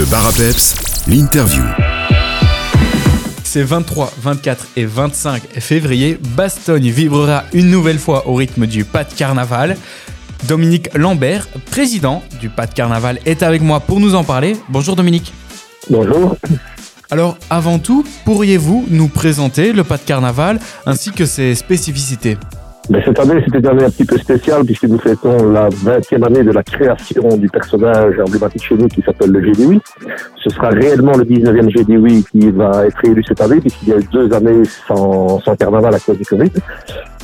Le bar à peps, l'interview. Ces 23, 24 et 25 février, Bastogne vibrera une nouvelle fois au rythme du pas de carnaval. Dominique Lambert, président du pas de carnaval, est avec moi pour nous en parler. Bonjour Dominique. Bonjour. Alors, avant tout, pourriez-vous nous présenter le pas de carnaval ainsi que ses spécificités? Mais cette année, c'était une année un petit peu spéciale puisque nous fêtons la 20e année de la création du personnage emblématique chez nous qui s'appelle le Gédioui. Ce sera réellement le 19e Gédioui qui va être élu cette année puisqu'il y a eu deux années sans, sans carnaval à cause du Covid.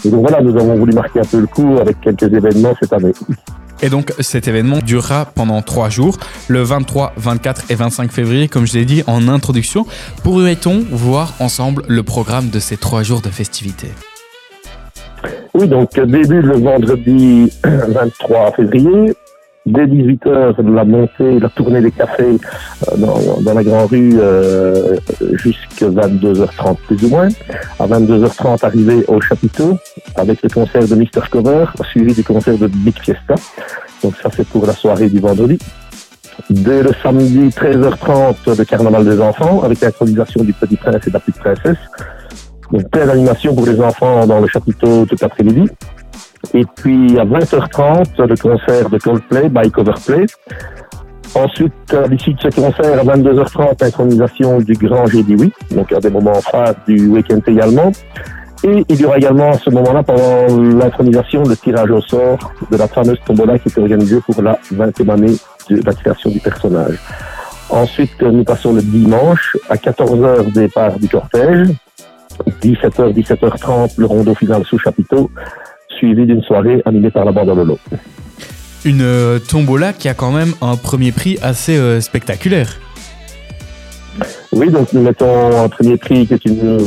Et donc voilà, nous avons voulu marquer un peu le coup avec quelques événements cette année. Et donc cet événement durera pendant trois jours, le 23, 24 et 25 février, comme je l'ai dit en introduction. Pourrait-on voir ensemble le programme de ces trois jours de festivités? Oui, donc début le vendredi 23 février, dès 18h, la montée, la tournée des cafés euh, dans, dans, la Grande Rue euh, jusqu'à 22h30 plus ou moins. À 22h30, arrivé au chapiteau avec le concert de Mr. Cover, suivi du concert de Big Fiesta. Donc ça, c'est pour la soirée du vendredi. Dès le samedi 13h30, le carnaval des enfants avec l'intronisation du Petit Prince et de la Petite Princesse. Donc plein d'animation pour les enfants dans le chapiteau tout l'après-midi. Et puis à 20h30, le concert de Coldplay by Coverplay. Ensuite, à l'issue de ce concert, à 22h30, l'intronisation du Grand Jeudi Oui, donc un des moments phares du week-end également. Et il y aura également à ce moment-là, pendant l'intronisation, le tirage au sort de la fameuse tombola qui est organisée pour la 20e année de la création du personnage. Ensuite, nous passons le dimanche à 14h départ du cortège, 17h, 17h30 le rondeau final sous chapiteau, suivi d'une soirée animée par la bande à Lolo. Une euh, tombola qui a quand même un premier prix assez euh, spectaculaire. Oui, donc nous mettons un premier prix qui est une,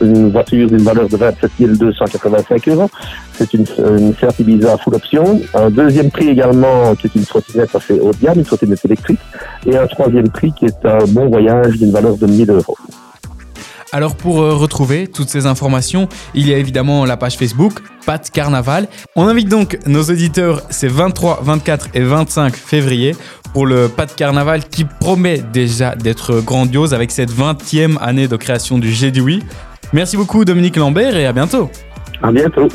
une voiture d'une valeur de 27 285 euros. C'est une, une Seat Ibiza full option. Un deuxième prix également qui est une trottinette assez haut de gamme, une trottinette électrique. Et un troisième prix qui est un bon voyage d'une valeur de 1000 euros. Alors pour euh, retrouver toutes ces informations, il y a évidemment la page Facebook Pat Carnaval. On invite donc nos auditeurs, c'est 23, 24 et 25 février pour le Pat Carnaval qui promet déjà d'être grandiose avec cette 20e année de création du G Merci beaucoup Dominique Lambert et à bientôt. À bientôt.